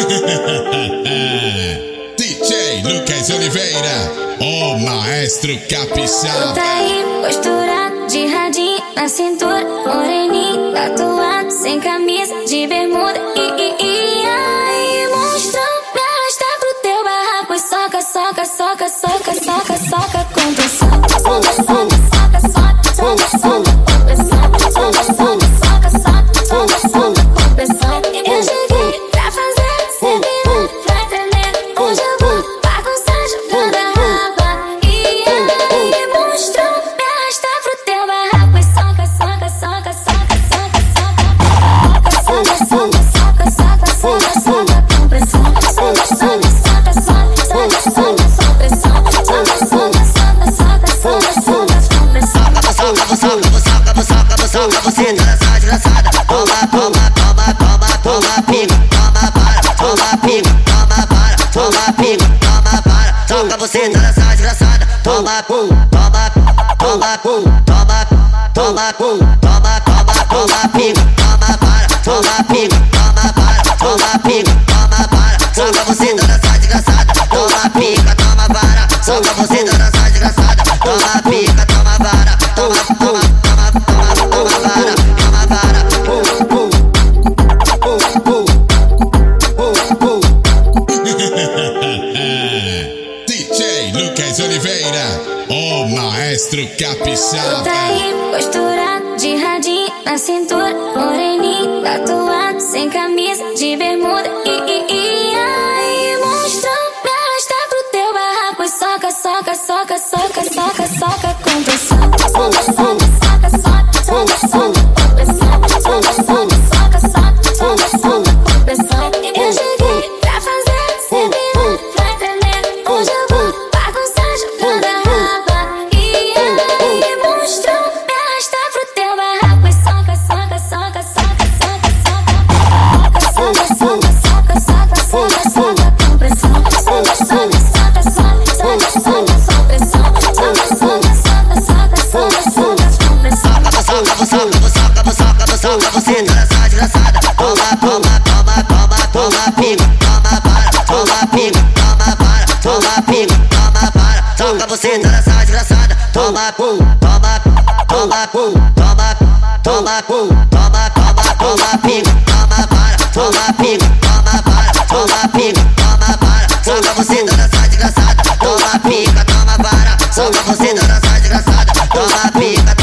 DJ Lucas Oliveira, o maestro capixaba. Tá aí, postura de radinho na cintura, moreninho, tatuado, sem camisa, dança desgraçada. Toma, toma, toma, toma, toma, pica, toma, para, toma, pica, toma, para, toma, pica, toma, para. Soca, você dança desgraçada. Toma, pum, toma, toma, pum, toma, toma, pum, toma, toma, toma, toma, para, toma, pica, toma, para, toma, pica, toma, para. Soca, você maestro Tá capixaba. aí, postura de radinho na cintura, moreninho, tatuado, sem camisa, de bermuda. toma, toma, toma, toma, pica, toma, para, toma, pica, toma, para, toma, pica, toma, para, toca você nessa desgraçada, toma, pum, toma, toma, pum, toma, toma, pum, toma, toma, toma, pica, toma, para, toma, pica, toma, para, toma, pica, toma, para, você nessa desgraçada, toma, pica, toma, para, toca você nessa desgraçada, toma, pica,